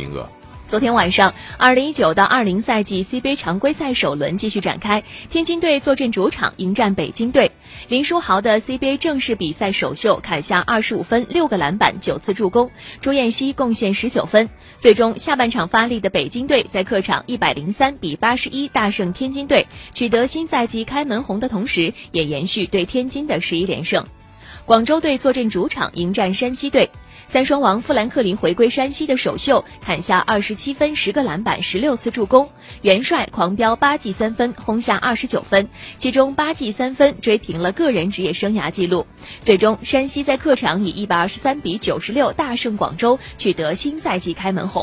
名额。昨天晚上，二零一九到二零赛季 CBA 常规赛首轮继续展开，天津队坐镇主场迎战北京队。林书豪的 CBA 正式比赛首秀砍下二十五分、六个篮板、九次助攻，朱彦西贡献十九分。最终，下半场发力的北京队在客场一百零三比八十一大胜天津队，取得新赛季开门红的同时，也延续对天津的十一连胜。广州队坐镇主场迎战山西队，三双王富兰克林回归山西的首秀，砍下二十七分、十个篮板、十六次助攻。元帅狂飙八记三分，轰下二十九分，其中八记三分追平了个人职业生涯纪录。最终，山西在客场以一百二十三比九十六大胜广州，取得新赛季开门红。